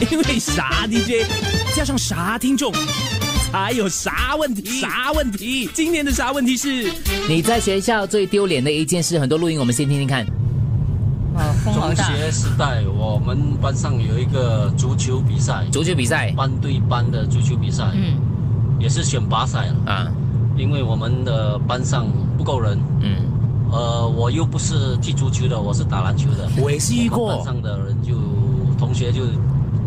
因为啥 DJ 加上啥听众，才有啥问题？啥问题？今年的啥问题是？你在学校最丢脸的一件事，很多录音，我们先听听看。啊，中。学时代，我们班上有一个足球比赛，足球比赛班对班的足球比赛，嗯，也是选拔赛了。啊，因为我们的班上不够人，嗯，呃，我又不是踢足球的，我是打篮球的。我也是遇过班，上的人就同学就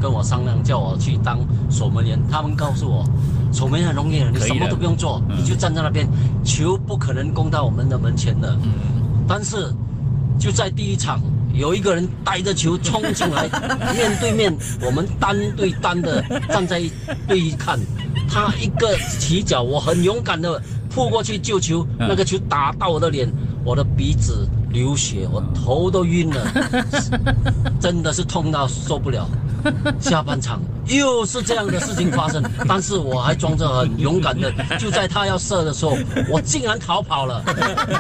跟我商量，叫我去当守门员。他们告诉我，守门员很容易的，你什么都不用做，你就站在那边，球不可能攻到我们的门前的。但是就在第一场，有一个人带着球冲进来，面对面，我们单对单的站在对一看，他一个起脚，我很勇敢的扑过去救球，那个球打到我的脸，我的鼻子流血，我头都晕了，真的是痛到受不了。下半场又是这样的事情发生，但是我还装着很勇敢的，就在他要射的时候，我竟然逃跑了，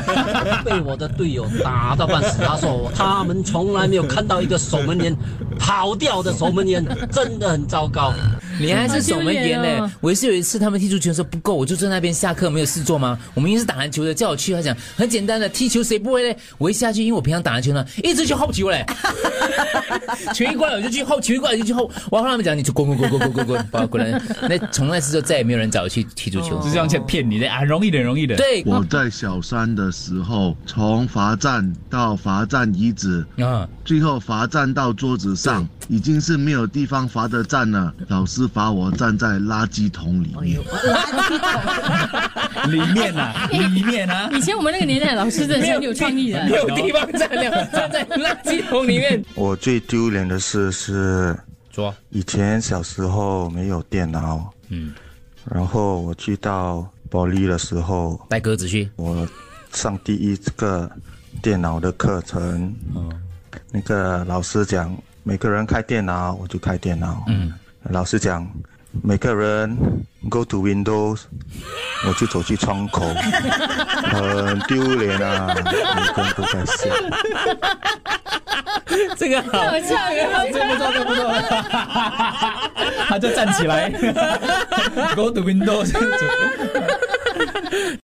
被我的队友打到半死。他说我他们从来没有看到一个守门员跑掉的守门员，真的很糟糕。你还是守门员呢。我也是有一次他们踢足球的时候不够，我就在那边下课没有事做吗？我明明是打篮球的，叫我去，他讲很简单的，踢球谁不会嘞？我一下去，因为我平常打篮球呢，一直去后球嘞，球一过来我就去后，球一过来就去后。我要跟他们讲，你就滚滚滚滚滚滚滚，把我滚来。那从那次就再也没有人找我去踢足球。就这样去骗你的啊，容易的，容易的。，对我在小三的时候，从罚站到罚站遗址，啊，最后罚站到桌子上，已经是没有地方罚的站了。老师罚我站在垃圾桶里面。里面啊，里面啊，以前我们那个年代老师真的是很有创意的。没有地方站了，站在垃圾桶里面。我最丢脸的事是，说，以前小时候没有电脑，嗯，然后我去到保利的时候，带鸽子去。我上第一个电脑的课程，那个老师讲每个人开电脑，我就开电脑，嗯，老师讲每个人 go to Windows，我就走去窗口，很丢脸啊，每个人都在笑。这个好，好像啊这不错，这不错。他就站起来，Go to window 这样子。